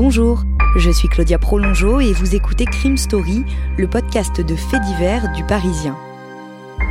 Bonjour, je suis Claudia Prolongeau et vous écoutez Crime Story, le podcast de faits divers du Parisien.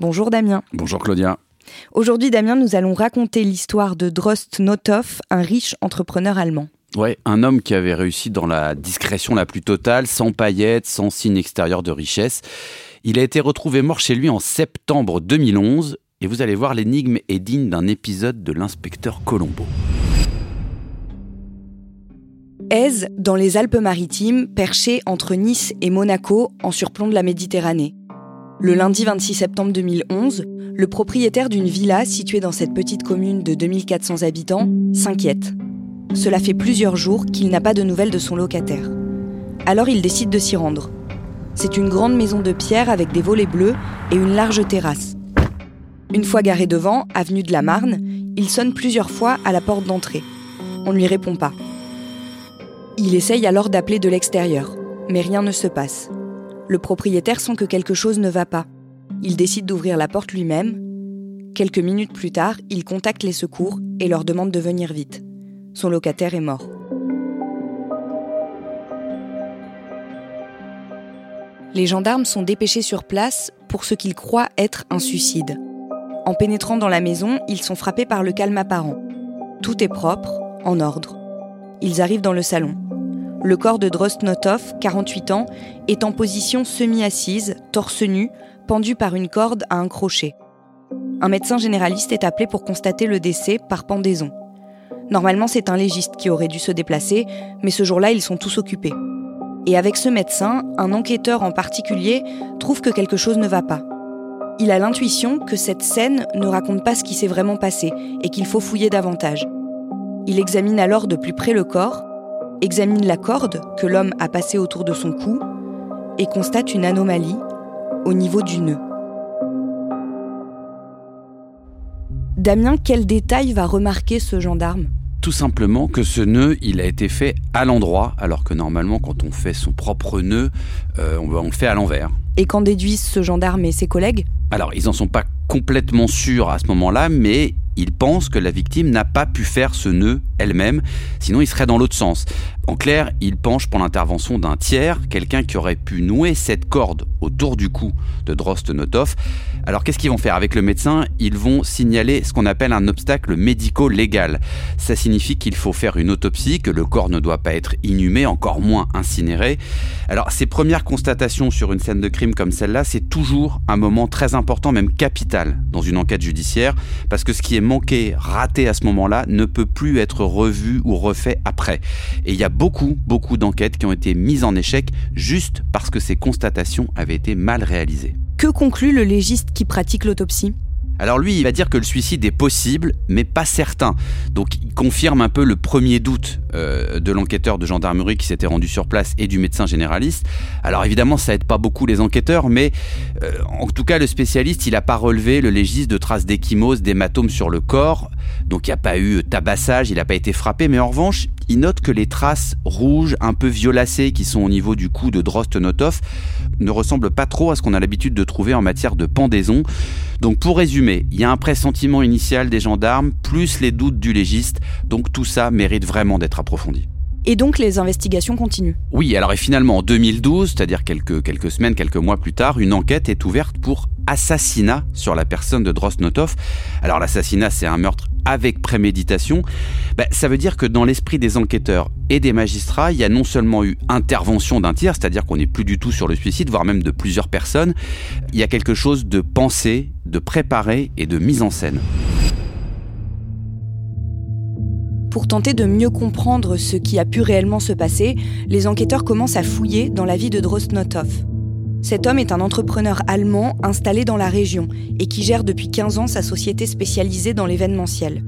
Bonjour Damien. Bonjour Claudia. Aujourd'hui Damien, nous allons raconter l'histoire de Drost Nothoff, un riche entrepreneur allemand. Ouais, un homme qui avait réussi dans la discrétion la plus totale, sans paillettes, sans signe extérieur de richesse. Il a été retrouvé mort chez lui en septembre 2011 et vous allez voir l'énigme est digne d'un épisode de l'inspecteur Colombo. Aise, dans les Alpes-Maritimes, perché entre Nice et Monaco, en surplomb de la Méditerranée. Le lundi 26 septembre 2011, le propriétaire d'une villa située dans cette petite commune de 2400 habitants s'inquiète. Cela fait plusieurs jours qu'il n'a pas de nouvelles de son locataire. Alors il décide de s'y rendre. C'est une grande maison de pierre avec des volets bleus et une large terrasse. Une fois garé devant, avenue de la Marne, il sonne plusieurs fois à la porte d'entrée. On ne lui répond pas. Il essaye alors d'appeler de l'extérieur, mais rien ne se passe. Le propriétaire sent que quelque chose ne va pas. Il décide d'ouvrir la porte lui-même. Quelques minutes plus tard, il contacte les secours et leur demande de venir vite. Son locataire est mort. Les gendarmes sont dépêchés sur place pour ce qu'ils croient être un suicide. En pénétrant dans la maison, ils sont frappés par le calme apparent. Tout est propre, en ordre. Ils arrivent dans le salon. Le corps de Drost Nothoff, 48 ans, est en position semi-assise, torse nu, pendu par une corde à un crochet. Un médecin généraliste est appelé pour constater le décès par pendaison. Normalement, c'est un légiste qui aurait dû se déplacer, mais ce jour-là, ils sont tous occupés. Et avec ce médecin, un enquêteur en particulier trouve que quelque chose ne va pas. Il a l'intuition que cette scène ne raconte pas ce qui s'est vraiment passé et qu'il faut fouiller davantage. Il examine alors de plus près le corps, examine la corde que l'homme a passée autour de son cou et constate une anomalie au niveau du nœud. Damien, quel détail va remarquer ce gendarme? Tout simplement que ce nœud, il a été fait à l'endroit, alors que normalement, quand on fait son propre nœud, euh, on on le fait à l'envers. Et qu'en déduisent ce gendarme et ses collègues? Alors, ils n'en sont pas complètement sûrs à ce moment-là, mais ils pensent que la victime n'a pas pu faire ce nœud elle-même, sinon il serait dans l'autre sens. En clair, ils penchent pour l'intervention d'un tiers, quelqu'un qui aurait pu nouer cette corde autour du cou de Drost Nothoff. Alors qu'est-ce qu'ils vont faire? Avec le médecin Ils vont signaler ce qu'on appelle un obstacle médico-légal. Ça signifie qu'il faut faire une autopsie, que le corps ne doit pas être inhumé, encore moins incinéré. Alors ces premières constatations sur une scène de crime comme celle-là, c'est toujours un moment très important, même capital, dans une enquête judiciaire, parce que ce qui est manqué, raté à ce moment-là, ne peut plus être revu ou refait après. Et il y a beaucoup, beaucoup d'enquêtes qui ont été mises en échec juste parce que ces constatations avaient été mal réalisées. Que conclut le légiste qui pratique l'autopsie? Alors lui, il va dire que le suicide est possible, mais pas certain. Donc il confirme un peu le premier doute euh, de l'enquêteur de gendarmerie qui s'était rendu sur place et du médecin généraliste. Alors évidemment, ça aide pas beaucoup les enquêteurs, mais euh, en tout cas, le spécialiste, il n'a pas relevé le légiste de traces d'échymose, d'hématomes sur le corps. Donc il n'y a pas eu tabassage, il n'a pas été frappé, mais en revanche, il note que les traces rouges, un peu violacées, qui sont au niveau du cou de Drost Nothoff, ne ressemblent pas trop à ce qu'on a l'habitude de trouver en matière de pendaison. Donc pour résumer, il y a un pressentiment initial des gendarmes, plus les doutes du légiste, donc tout ça mérite vraiment d'être approfondi. Et donc les investigations continuent. Oui, alors et finalement en 2012, c'est-à-dire quelques, quelques semaines, quelques mois plus tard, une enquête est ouverte pour assassinat sur la personne de Drost Nothoff. Alors l'assassinat, c'est un meurtre avec préméditation, bah, ça veut dire que dans l'esprit des enquêteurs et des magistrats, il y a non seulement eu intervention d'un tiers, c'est-à-dire qu'on n'est plus du tout sur le suicide, voire même de plusieurs personnes, il y a quelque chose de pensé, de préparé et de mise en scène. Pour tenter de mieux comprendre ce qui a pu réellement se passer, les enquêteurs commencent à fouiller dans la vie de Drostnotov. Cet homme est un entrepreneur allemand installé dans la région et qui gère depuis 15 ans sa société spécialisée dans l'événementiel.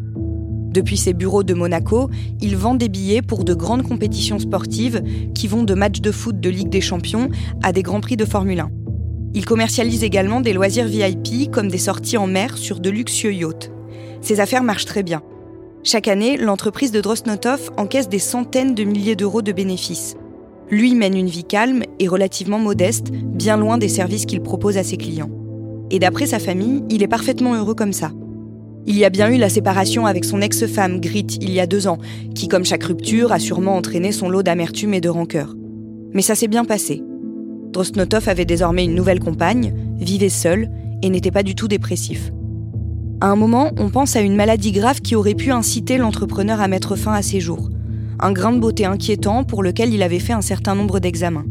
Depuis ses bureaux de Monaco, il vend des billets pour de grandes compétitions sportives qui vont de matchs de foot de Ligue des Champions à des grands prix de Formule 1. Il commercialise également des loisirs VIP comme des sorties en mer sur de luxueux yachts. Ses affaires marchent très bien. Chaque année, l'entreprise de Drosnotov encaisse des centaines de milliers d'euros de bénéfices. Lui mène une vie calme et relativement modeste, bien loin des services qu'il propose à ses clients. Et d'après sa famille, il est parfaitement heureux comme ça. Il y a bien eu la séparation avec son ex-femme, Grit, il y a deux ans, qui, comme chaque rupture, a sûrement entraîné son lot d'amertume et de rancœur. Mais ça s'est bien passé. Drosnotov avait désormais une nouvelle compagne, vivait seul et n'était pas du tout dépressif. À un moment, on pense à une maladie grave qui aurait pu inciter l'entrepreneur à mettre fin à ses jours un grain de beauté inquiétant pour lequel il avait fait un certain nombre d'examens.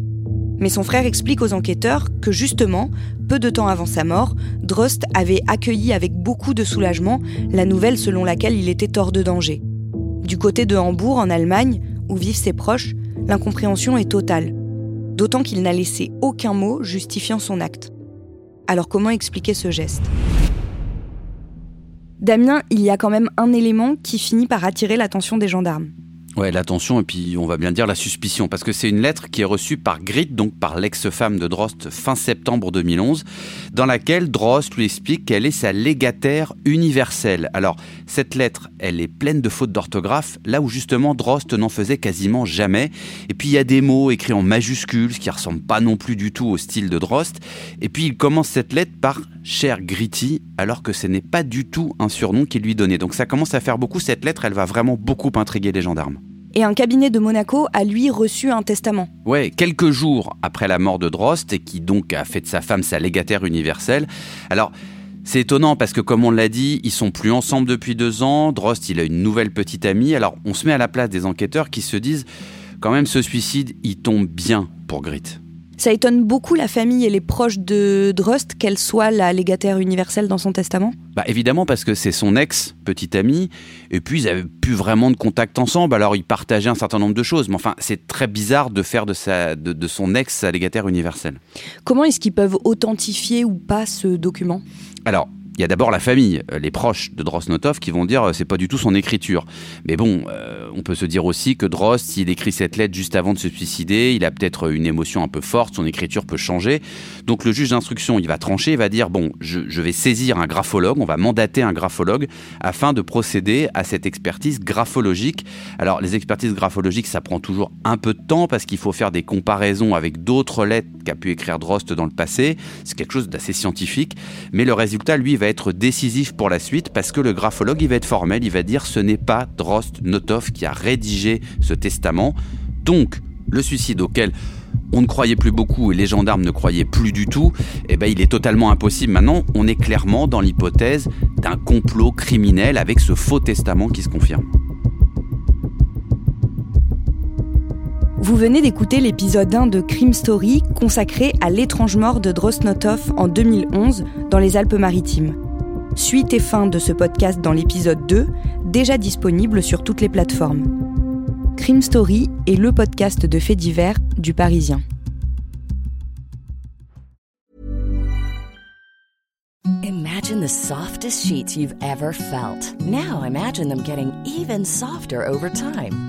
Mais son frère explique aux enquêteurs que justement, peu de temps avant sa mort, Drost avait accueilli avec beaucoup de soulagement la nouvelle selon laquelle il était hors de danger. Du côté de Hambourg, en Allemagne, où vivent ses proches, l'incompréhension est totale. D'autant qu'il n'a laissé aucun mot justifiant son acte. Alors comment expliquer ce geste? Damien, il y a quand même un élément qui finit par attirer l'attention des gendarmes. Ouais, l'attention et puis on va bien dire la suspicion, parce que c'est une lettre qui est reçue par Grit, donc par l'ex-femme de Drost, fin septembre 2011, dans laquelle Drost lui explique qu'elle est sa légataire universelle. Alors, cette lettre, elle est pleine de fautes d'orthographe, là où justement Drost n'en faisait quasiment jamais. Et puis il y a des mots écrits en majuscules, ce qui ressemble pas non plus du tout au style de Drost. Et puis il commence cette lettre par cher Gritty, alors que ce n'est pas du tout un surnom qu'il lui donnait. Donc ça commence à faire beaucoup, cette lettre, elle va vraiment beaucoup intriguer les gendarmes. Et un cabinet de Monaco a lui reçu un testament. Ouais, quelques jours après la mort de Drost, qui donc a fait de sa femme sa légataire universelle. Alors, c'est étonnant parce que, comme on l'a dit, ils sont plus ensemble depuis deux ans. Drost, il a une nouvelle petite amie. Alors, on se met à la place des enquêteurs qui se disent, quand même, ce suicide, il tombe bien pour Grit. Ça étonne beaucoup la famille et les proches de Drost qu'elle soit la légataire universelle dans son testament bah Évidemment, parce que c'est son ex, petite amie, et puis ils avaient plus vraiment de contact ensemble, alors ils partageaient un certain nombre de choses. Mais enfin, c'est très bizarre de faire de, sa, de, de son ex sa légataire universelle. Comment est-ce qu'ils peuvent authentifier ou pas ce document? Alors, il y a d'abord la famille, euh, les proches de Drosnotov qui vont dire euh, c'est pas du tout son écriture. Mais bon, euh, on peut se dire aussi que Drost, s'il écrit cette lettre juste avant de se suicider, il a peut-être une émotion un peu forte, son écriture peut changer. Donc le juge d'instruction, il va trancher, il va dire bon, je, je, vais saisir un graphologue, on va mandater un graphologue afin de procéder à cette expertise graphologique. Alors les expertises graphologiques, ça prend toujours un peu de temps parce qu'il faut faire des comparaisons avec d'autres lettres qu'a pu écrire Drost dans le passé. C'est quelque chose d'assez scientifique, mais le résultat, lui, va être décisif pour la suite parce que le graphologue, il va être formel, il va dire ce n'est pas Drost Notov qui a rédigé ce testament. Donc, le suicide auquel on ne croyait plus beaucoup et les gendarmes ne croyaient plus du tout, eh ben, il est totalement impossible. Maintenant, on est clairement dans l'hypothèse d'un complot criminel avec ce faux testament qui se confirme. Vous venez d'écouter l'épisode 1 de Crime Story consacré à l'étrange mort de Drosnotov en 2011 dans les Alpes-Maritimes. Suite et fin de ce podcast dans l'épisode 2, déjà disponible sur toutes les plateformes. Crime Story est le podcast de faits divers du Parisien. Imagine the softest sheets you've ever felt. Now imagine them getting even softer over time.